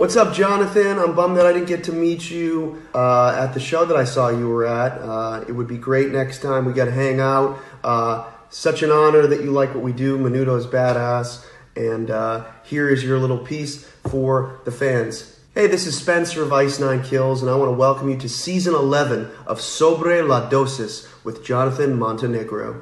What's up, Jonathan? I'm bummed that I didn't get to meet you uh, at the show that I saw you were at. Uh, it would be great next time we got to hang out. Uh, such an honor that you like what we do. Menudo's badass. And uh, here is your little piece for the fans. Hey, this is Spencer of Ice Nine Kills, and I want to welcome you to season 11 of Sobre la Dosis with Jonathan Montenegro.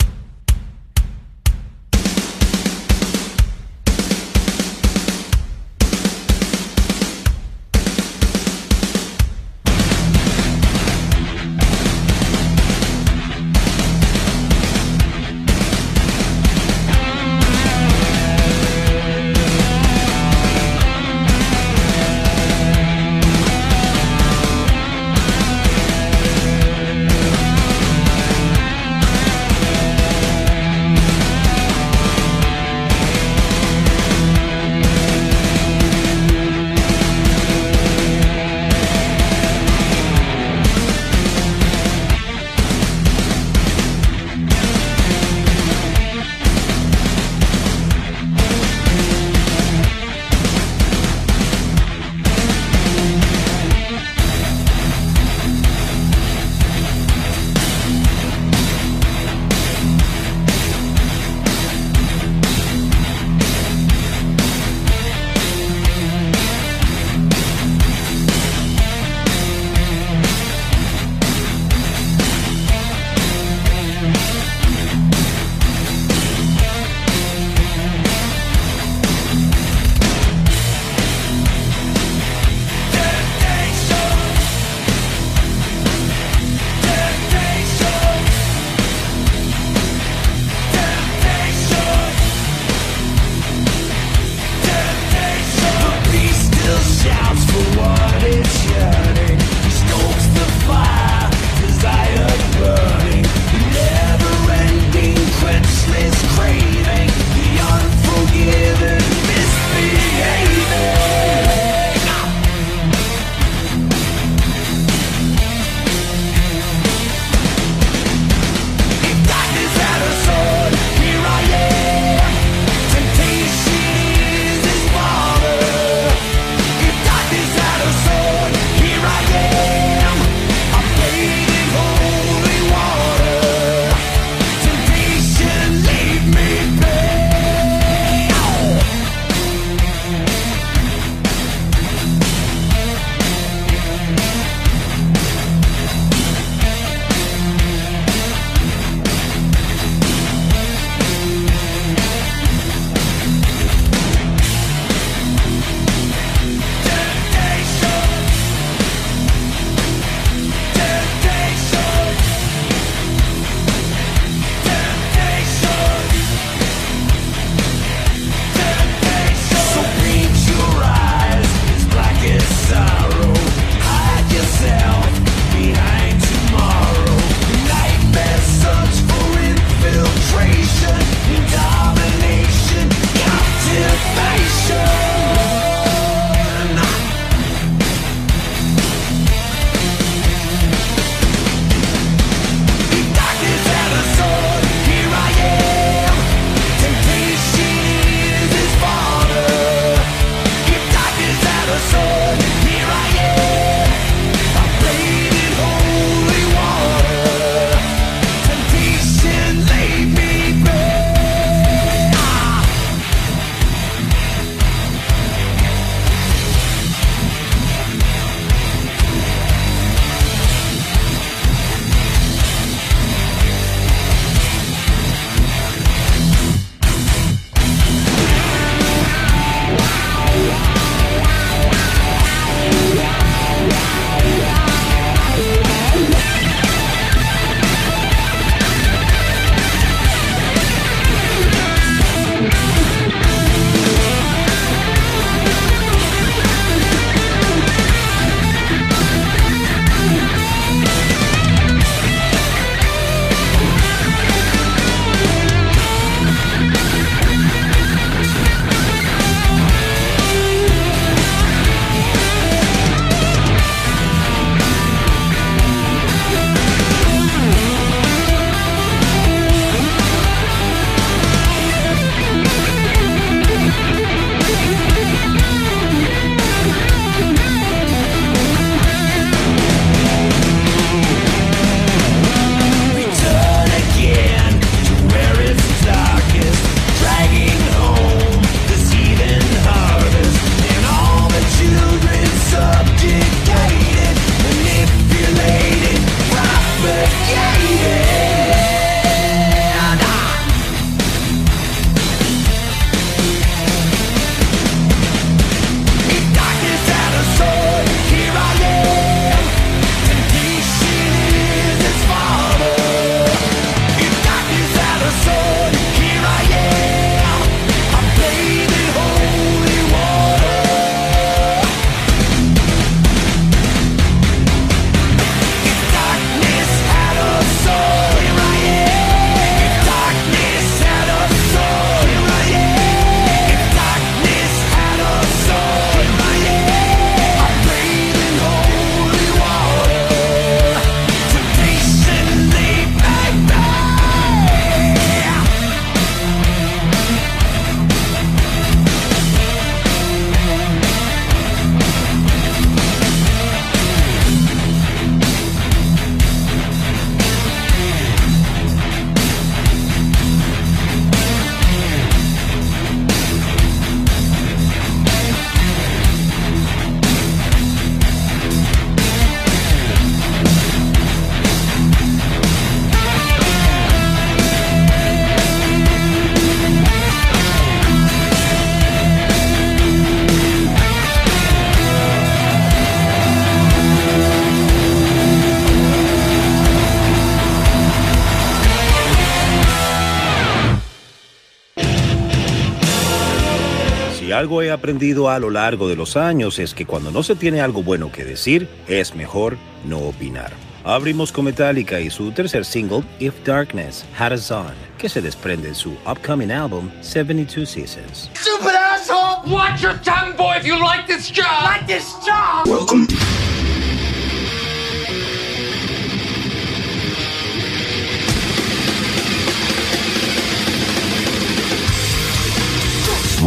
Algo he aprendido a lo largo de los años es que cuando no se tiene algo bueno que decir, es mejor no opinar. Abrimos con Metallica y su tercer single, If Darkness Had Us On, que se desprende de su upcoming álbum 72 Seasons. Stupid asshole! Watch your tongue, boy, if you like this job! Like this job! Welcome.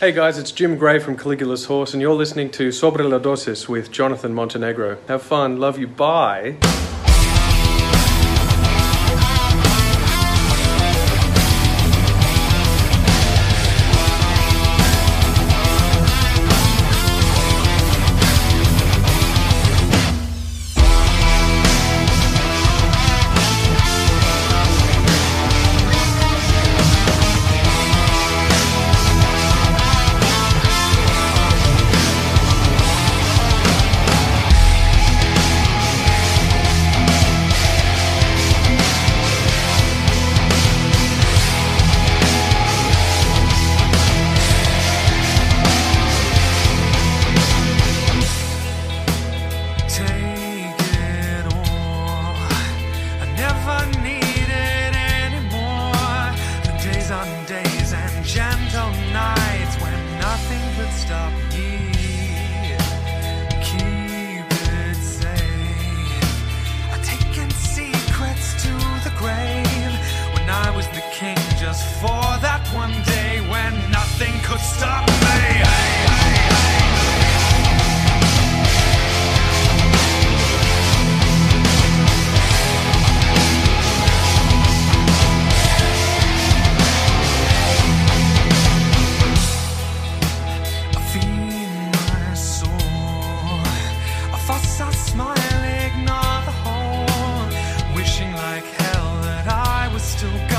Hey guys, it's Jim Gray from Caligula's Horse, and you're listening to Sobre la Dosis with Jonathan Montenegro. Have fun, love you, bye. I was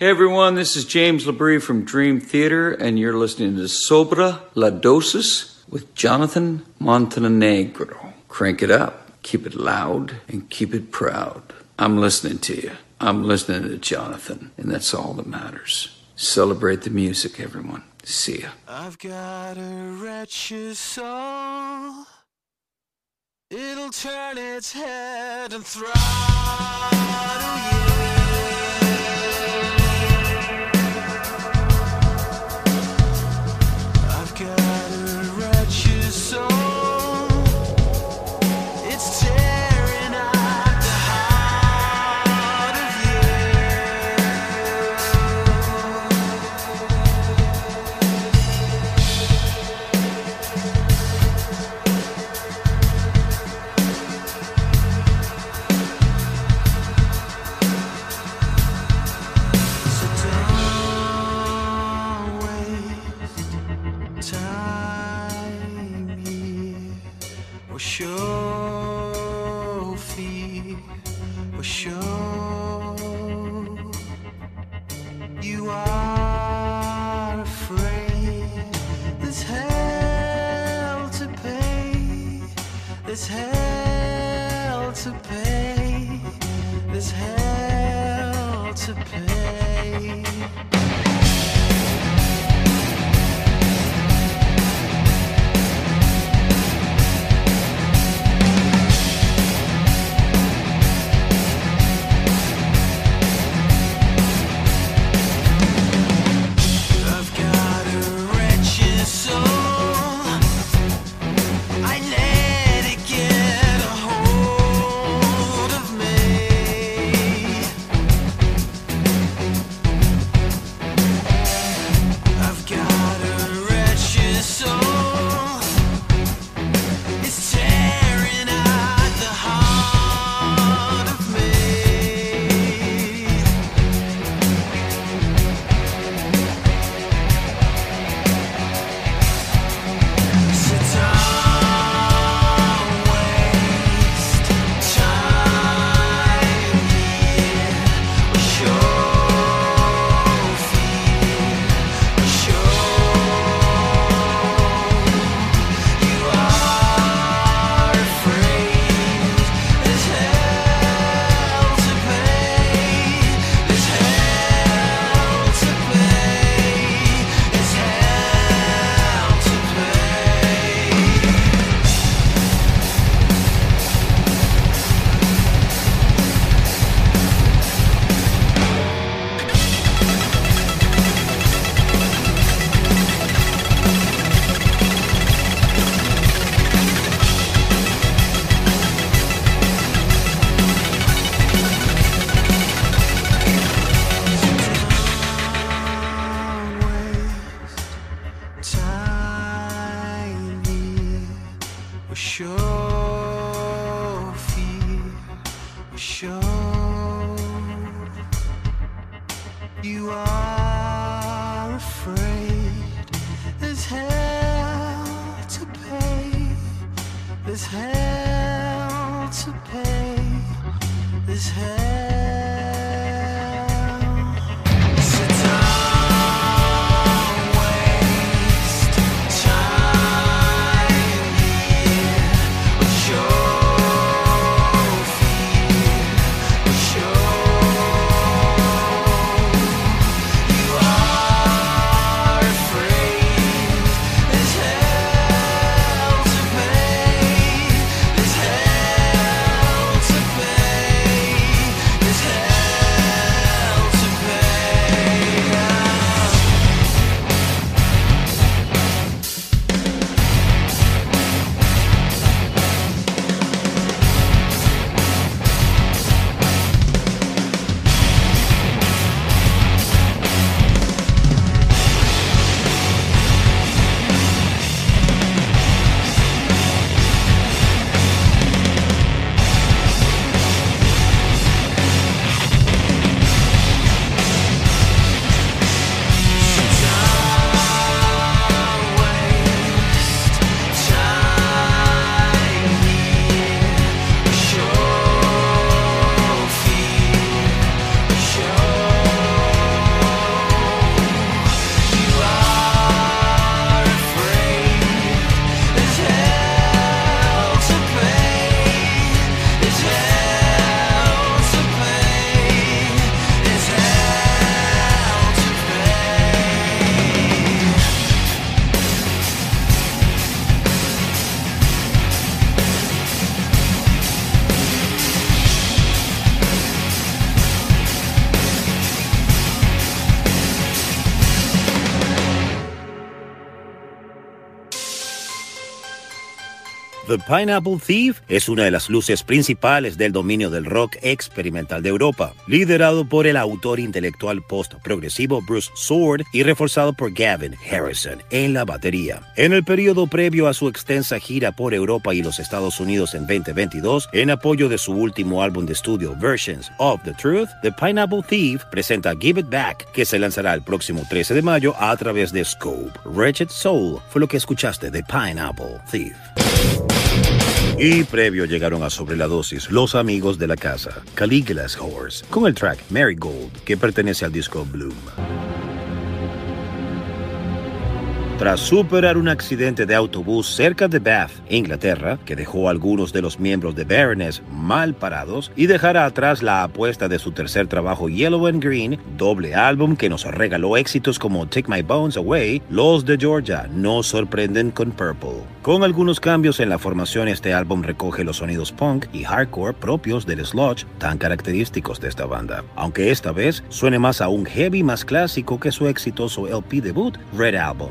Hey everyone, this is James Labrie from Dream Theater, and you're listening to Sobra La Dosis with Jonathan Montenegro. Crank it up, keep it loud, and keep it proud. I'm listening to you. I'm listening to Jonathan, and that's all that matters. Celebrate the music, everyone. See ya. I've got a wretched soul. It'll turn its head and throttle you. sure. The Pineapple Thief es una de las luces principales del dominio del rock experimental de Europa, liderado por el autor intelectual post-progresivo Bruce Sword y reforzado por Gavin Harrison en la batería. En el periodo previo a su extensa gira por Europa y los Estados Unidos en 2022, en apoyo de su último álbum de estudio Versions of the Truth, The Pineapple Thief presenta Give It Back, que se lanzará el próximo 13 de mayo a través de Scope. Wretched Soul fue lo que escuchaste de Pineapple Thief. Y previo llegaron a Sobre la Dosis los amigos de la casa, Caligula's Horse, con el track Marigold, que pertenece al disco Bloom. Tras superar un accidente de autobús cerca de Bath, Inglaterra, que dejó a algunos de los miembros de Baroness mal parados y dejará atrás la apuesta de su tercer trabajo Yellow and Green, doble álbum que nos regaló éxitos como Take My Bones Away, los de Georgia nos sorprenden con Purple. Con algunos cambios en la formación, este álbum recoge los sonidos punk y hardcore propios del sludge tan característicos de esta banda, aunque esta vez suene más a un heavy más clásico que su exitoso LP debut, Red Album.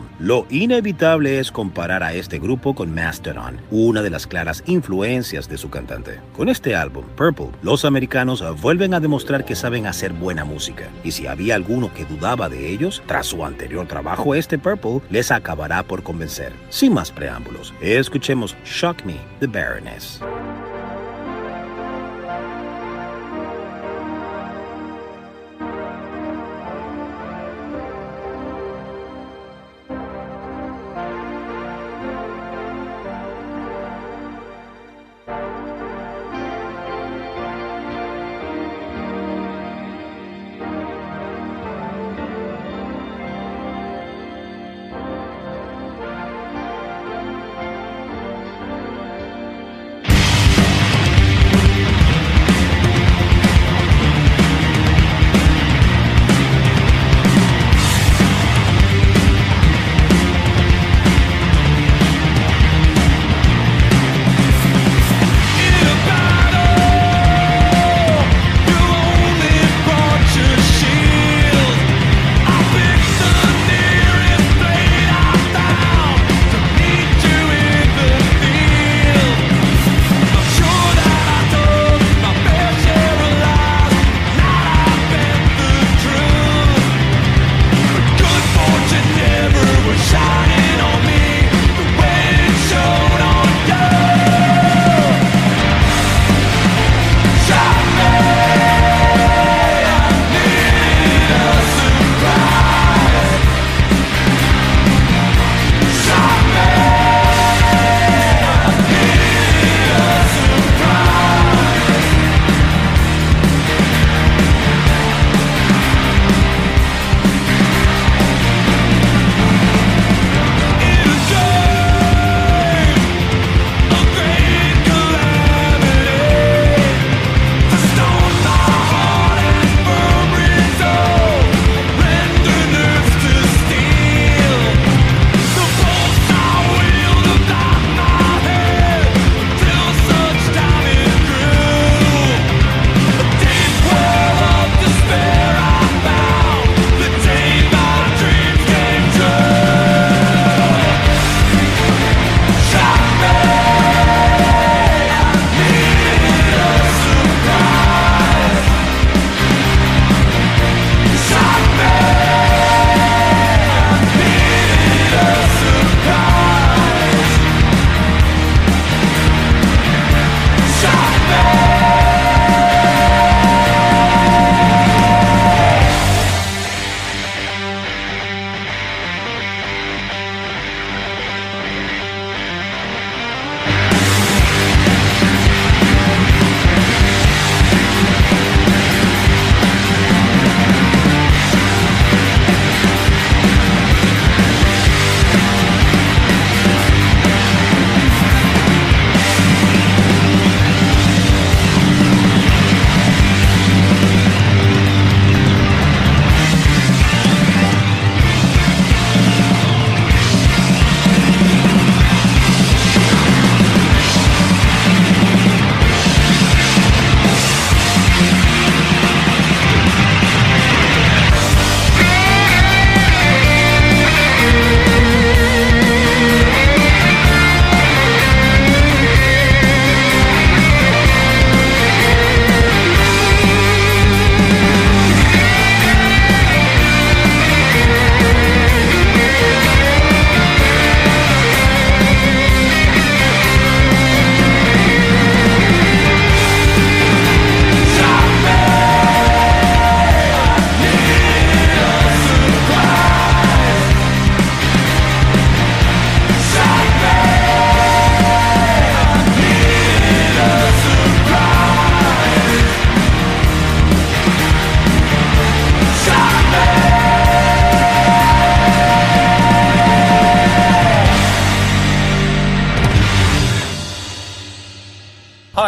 Inevitable es comparar a este grupo con Mastodon, una de las claras influencias de su cantante. Con este álbum, Purple, los americanos vuelven a demostrar que saben hacer buena música, y si había alguno que dudaba de ellos, tras su anterior trabajo, este Purple les acabará por convencer. Sin más preámbulos, escuchemos Shock Me, The Baroness.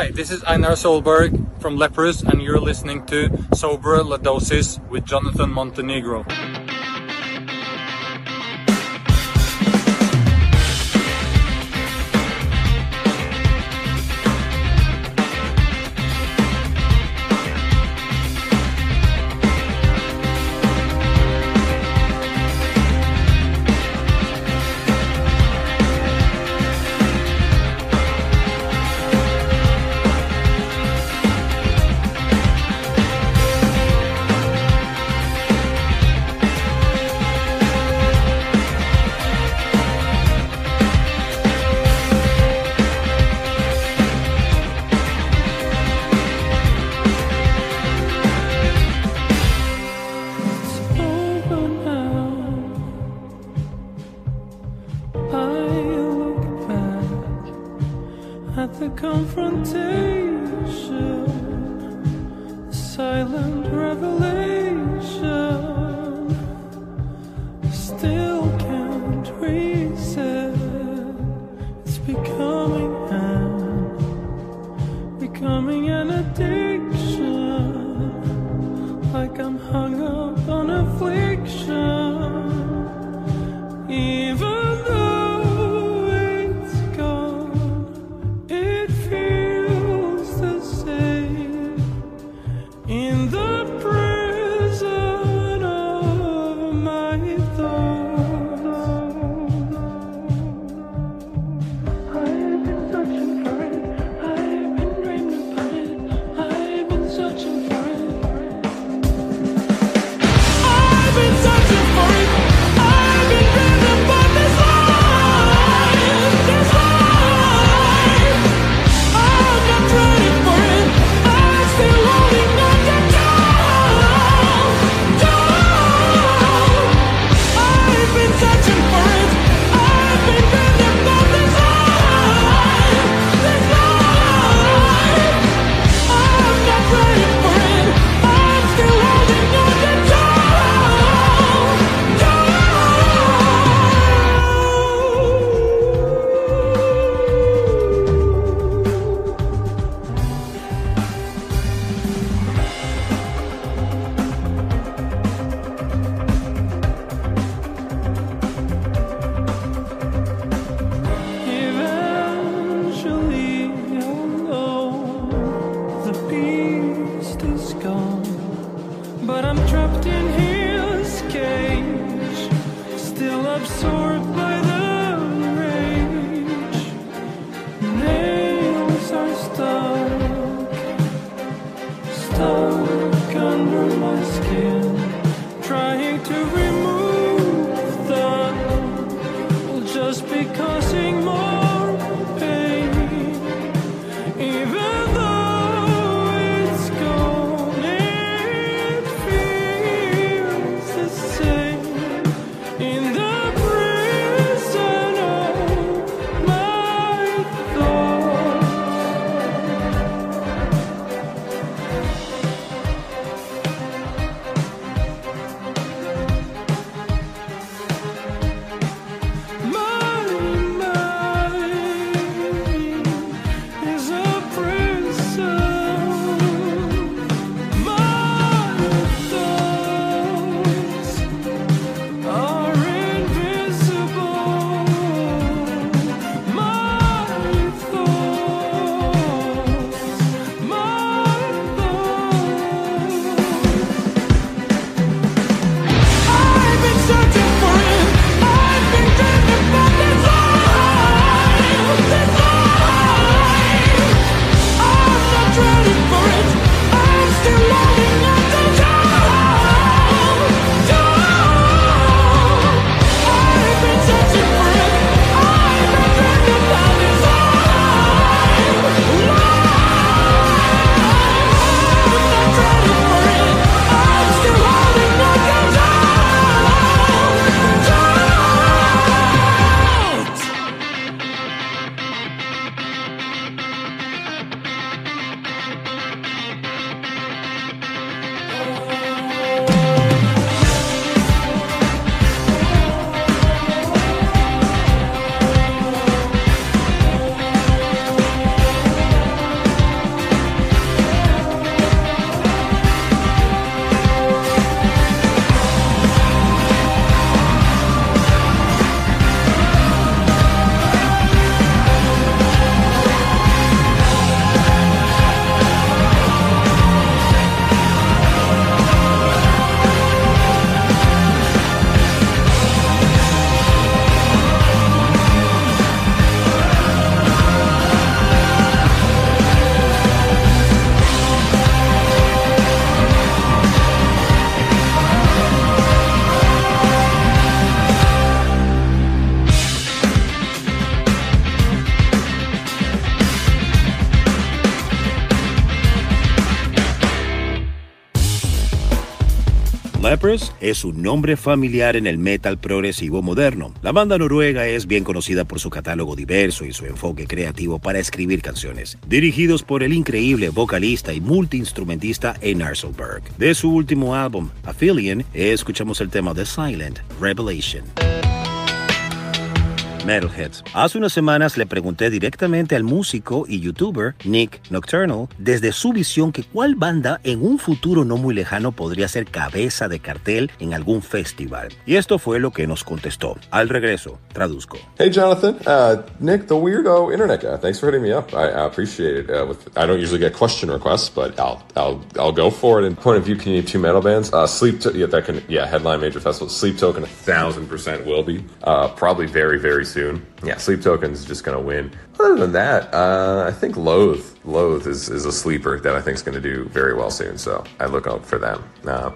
Hi, this is Einar Solberg from Leprous, and you're listening to Sober Ladosis with Jonathan Montenegro. Es un nombre familiar en el metal progresivo moderno. La banda noruega es bien conocida por su catálogo diverso y su enfoque creativo para escribir canciones, dirigidos por el increíble vocalista y multiinstrumentista Einar Solberg. De su último álbum, Aphelion, escuchamos el tema The Silent Revelation. Metalheads. Hace unas semanas le pregunté directamente al músico y youtuber Nick Nocturnal desde su visión que cuál banda en un futuro no muy lejano podría ser cabeza de cartel en algún festival. Y esto fue lo que nos contestó. Al regreso, traduzco. Hey, Jonathan. Uh, Nick, the weirdo internet guy. Thanks for hitting me up. I, appreciate it. Uh, I don't usually get question requests, but I'll I'll I'll go for it. In point of view, can you two metal bands? Uh, Sleep, yeah, that can yeah, headline major festival. Sleep Token, a thousand percent will be. Uh, probably very very soon. Yeah, Sleep Token's just gonna win. Other than that, uh, I think Loathe Loathe is is a sleeper that I think is gonna do very well soon. So I look out for them. Uh,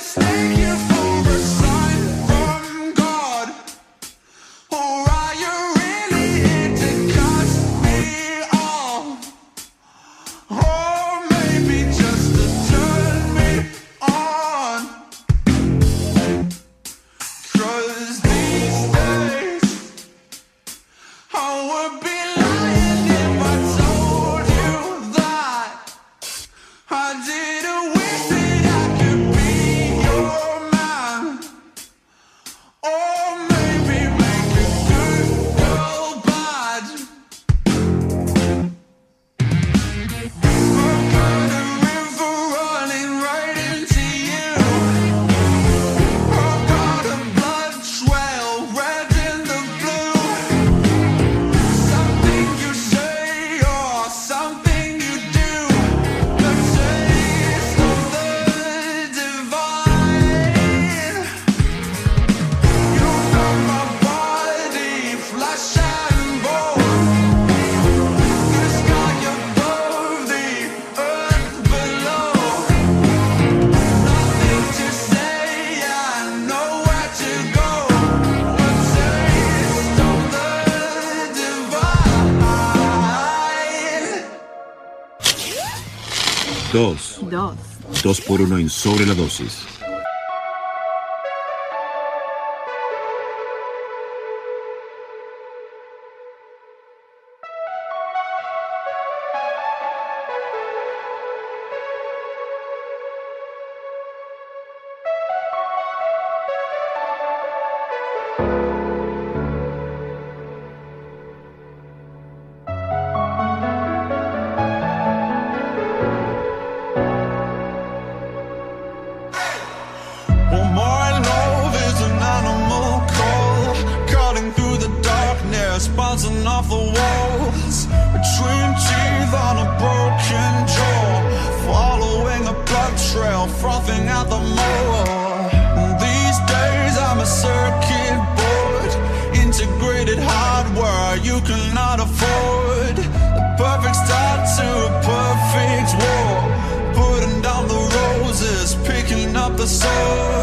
mistake you 2 por 1 en sobre la dosis. bouncing off the walls. Between teeth on a broken jaw Following a blood trail, frothing at the moor. These days I'm a circuit board Integrated hardware you cannot afford. The perfect start to a perfect war Putting down the roses, picking up the sword.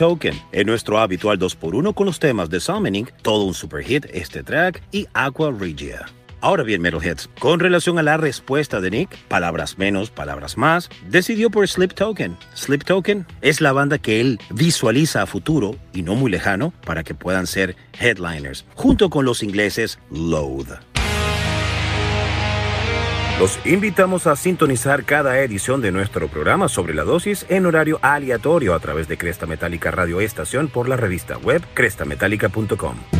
En nuestro habitual 2x1 con los temas de Summoning, todo un super hit, este track, y Aqua Regia. Ahora bien, Metalheads, con relación a la respuesta de Nick, palabras menos, palabras más, decidió por Sleep Token. Sleep Token es la banda que él visualiza a futuro y no muy lejano para que puedan ser headliners, junto con los ingleses Load. Los invitamos a sintonizar cada edición de nuestro programa sobre la dosis en horario aleatorio a través de Cresta Metálica Radio Estación por la revista web crestametálica.com.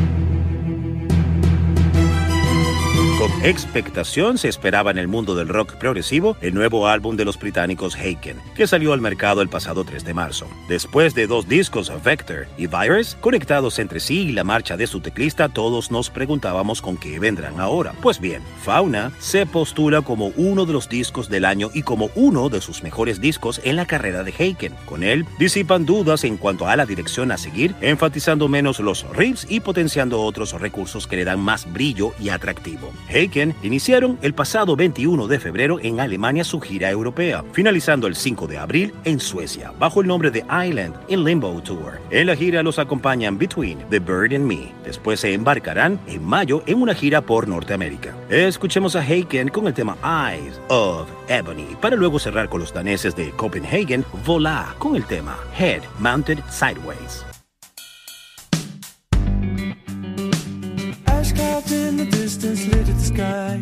Con expectación se esperaba en el mundo del rock progresivo el nuevo álbum de los británicos Haken, que salió al mercado el pasado 3 de marzo. Después de dos discos, Vector y Virus, conectados entre sí y la marcha de su teclista, todos nos preguntábamos con qué vendrán ahora. Pues bien, Fauna se postula como uno de los discos del año y como uno de sus mejores discos en la carrera de Haken. Con él, disipan dudas en cuanto a la dirección a seguir, enfatizando menos los riffs y potenciando otros recursos que le dan más brillo y atractivo. Haken iniciaron el pasado 21 de febrero en Alemania su gira europea, finalizando el 5 de abril en Suecia, bajo el nombre de Island in Limbo Tour. En la gira los acompañan Between, The Bird and Me. Después se embarcarán en mayo en una gira por Norteamérica. Escuchemos a Haken con el tema Eyes of Ebony, para luego cerrar con los daneses de Copenhagen, Vola, con el tema Head Mounted Sideways. Sky.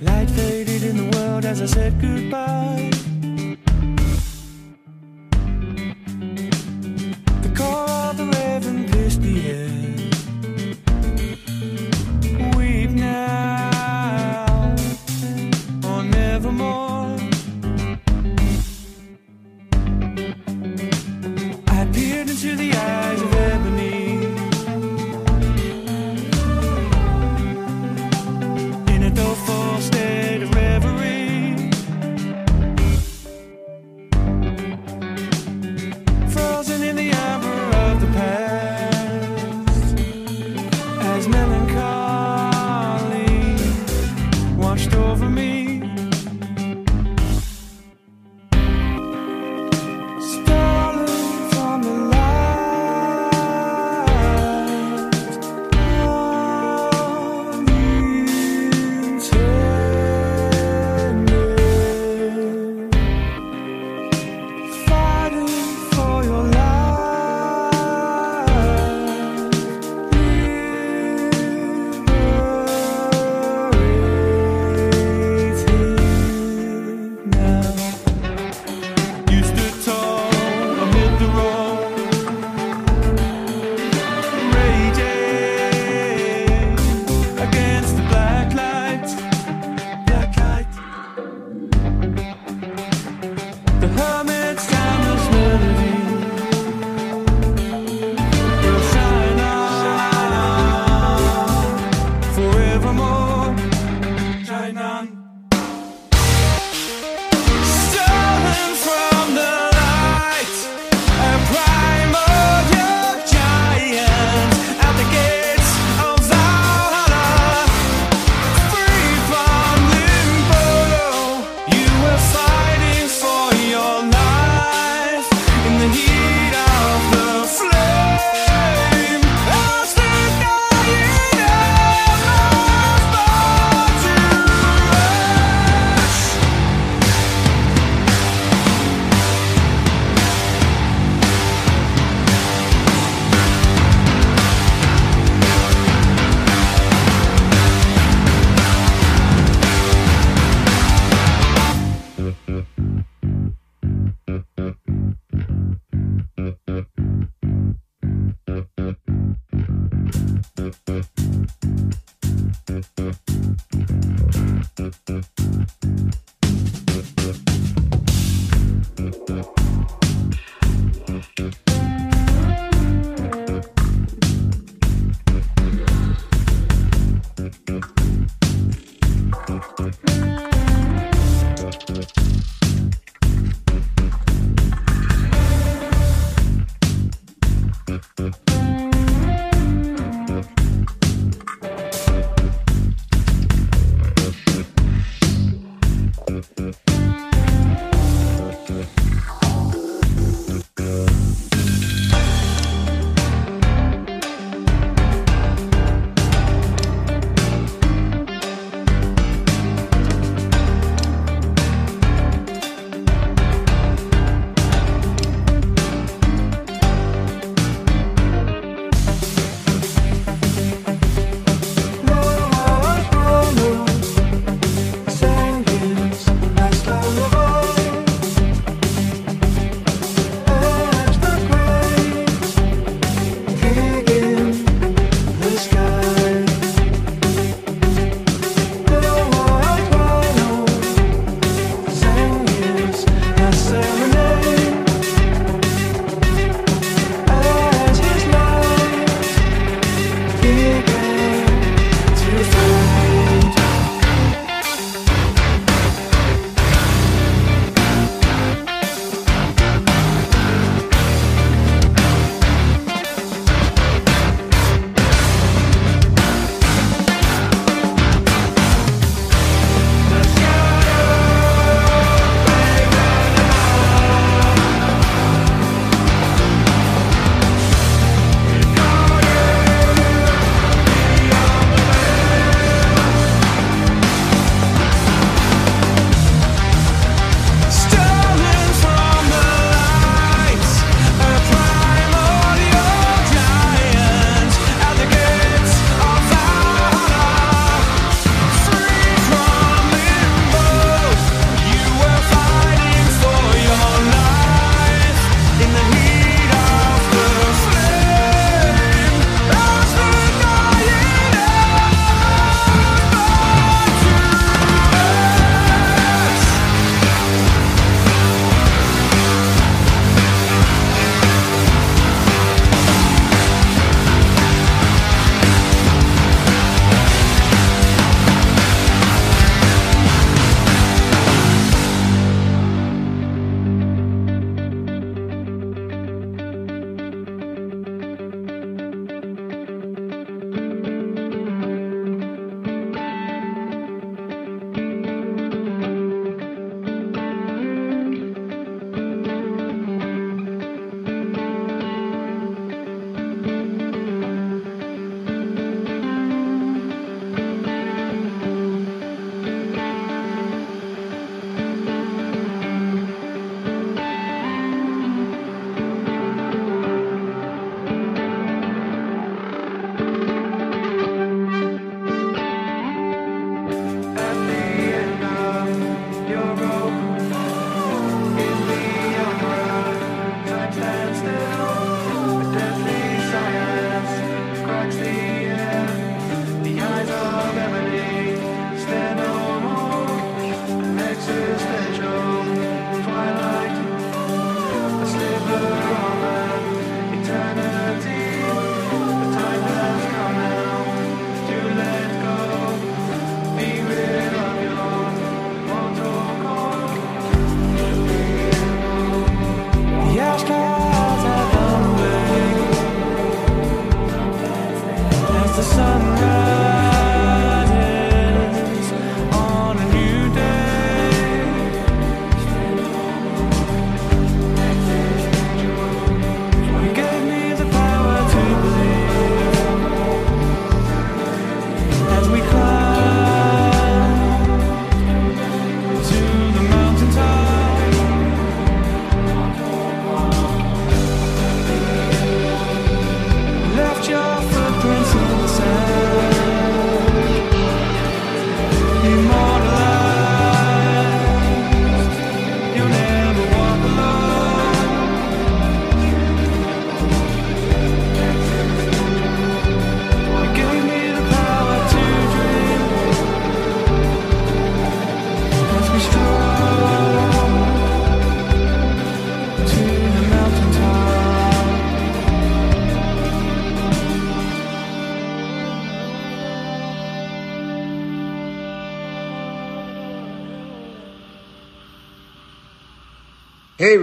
Light faded in the world as I said goodbye.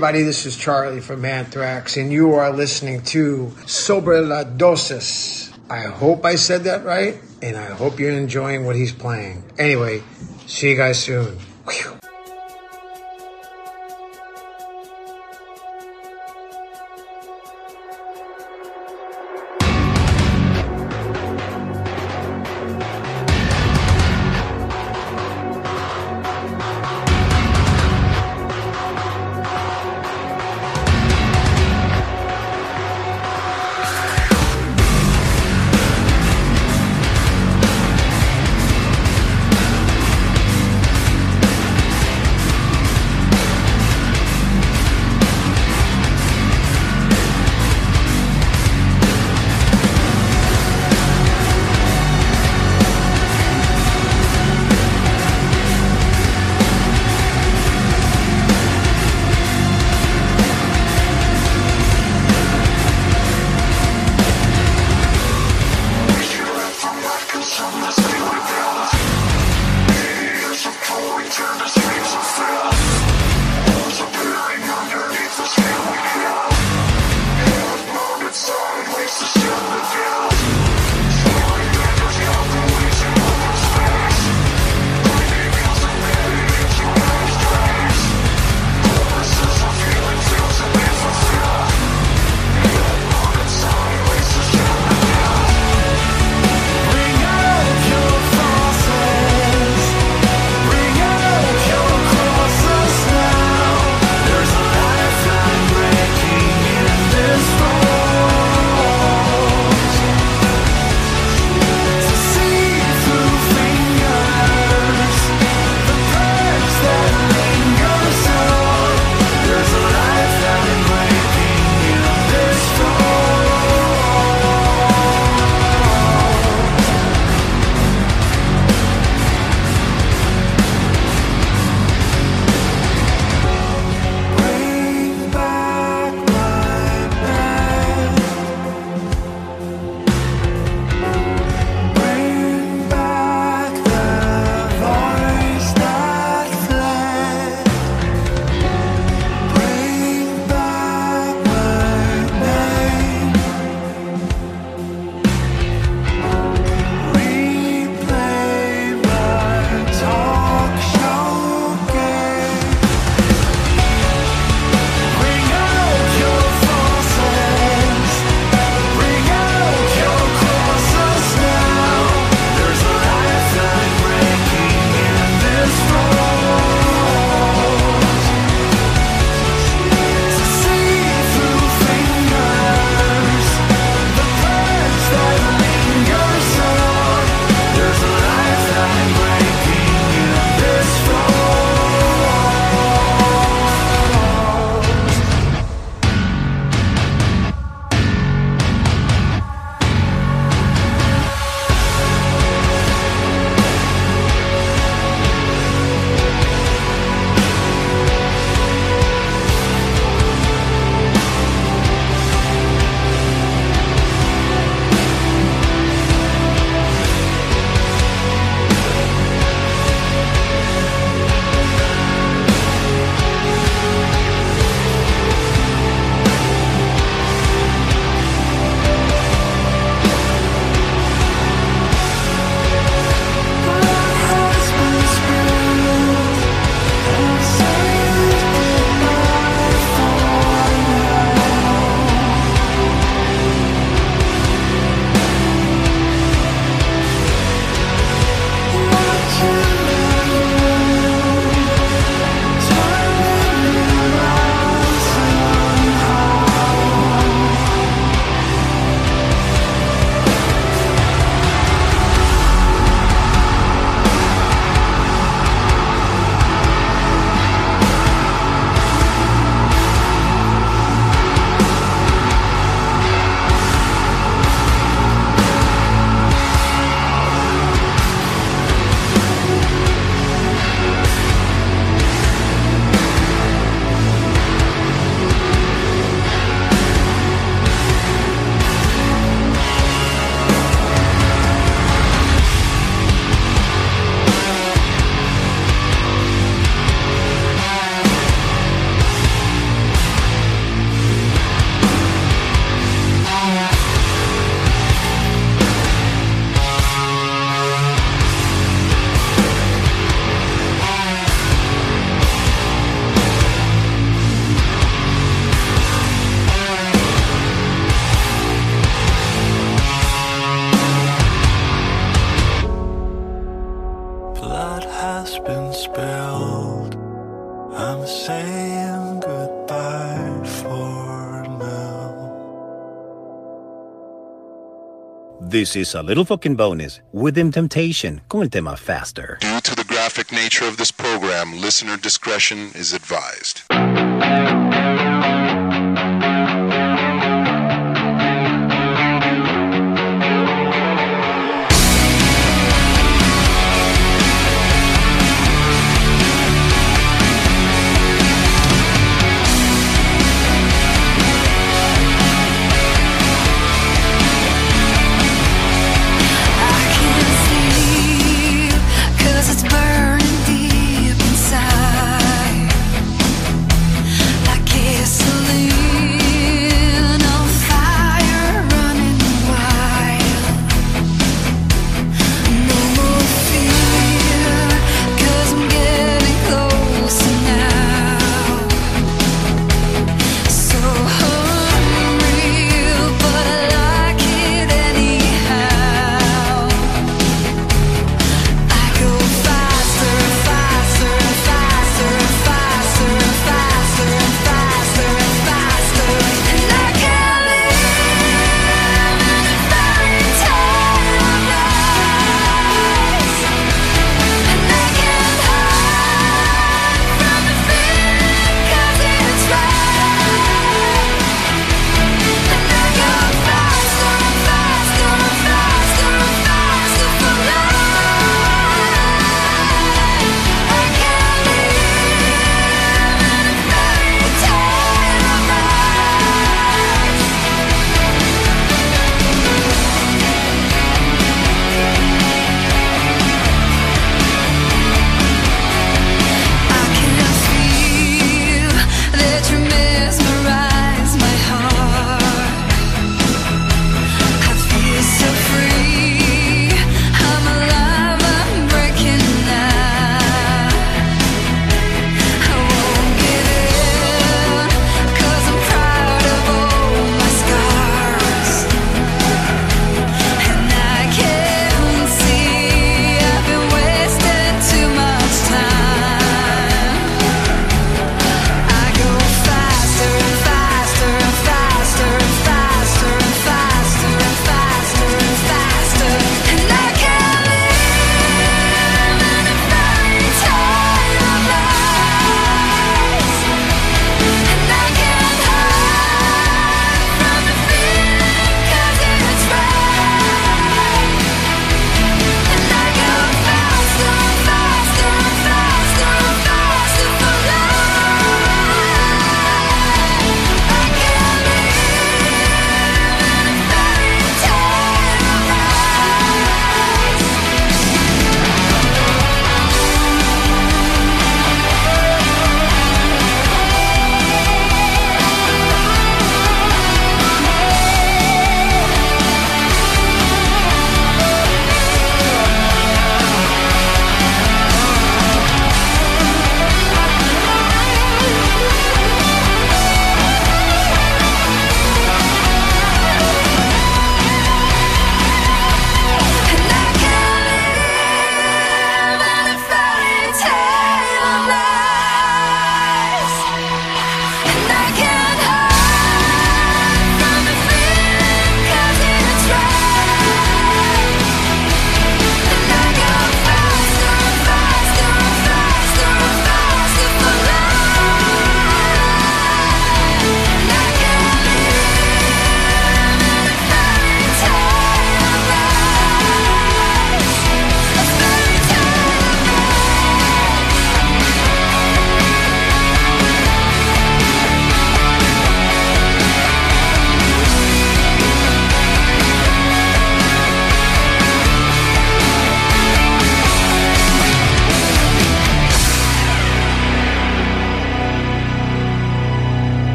Everybody, this is Charlie from Anthrax, and you are listening to Sobre la Dosis. I hope I said that right, and I hope you're enjoying what he's playing. Anyway, see you guys soon. This is a little fucking bonus with them temptation con el tema faster. Due to the graphic nature of this program, listener discretion is advised.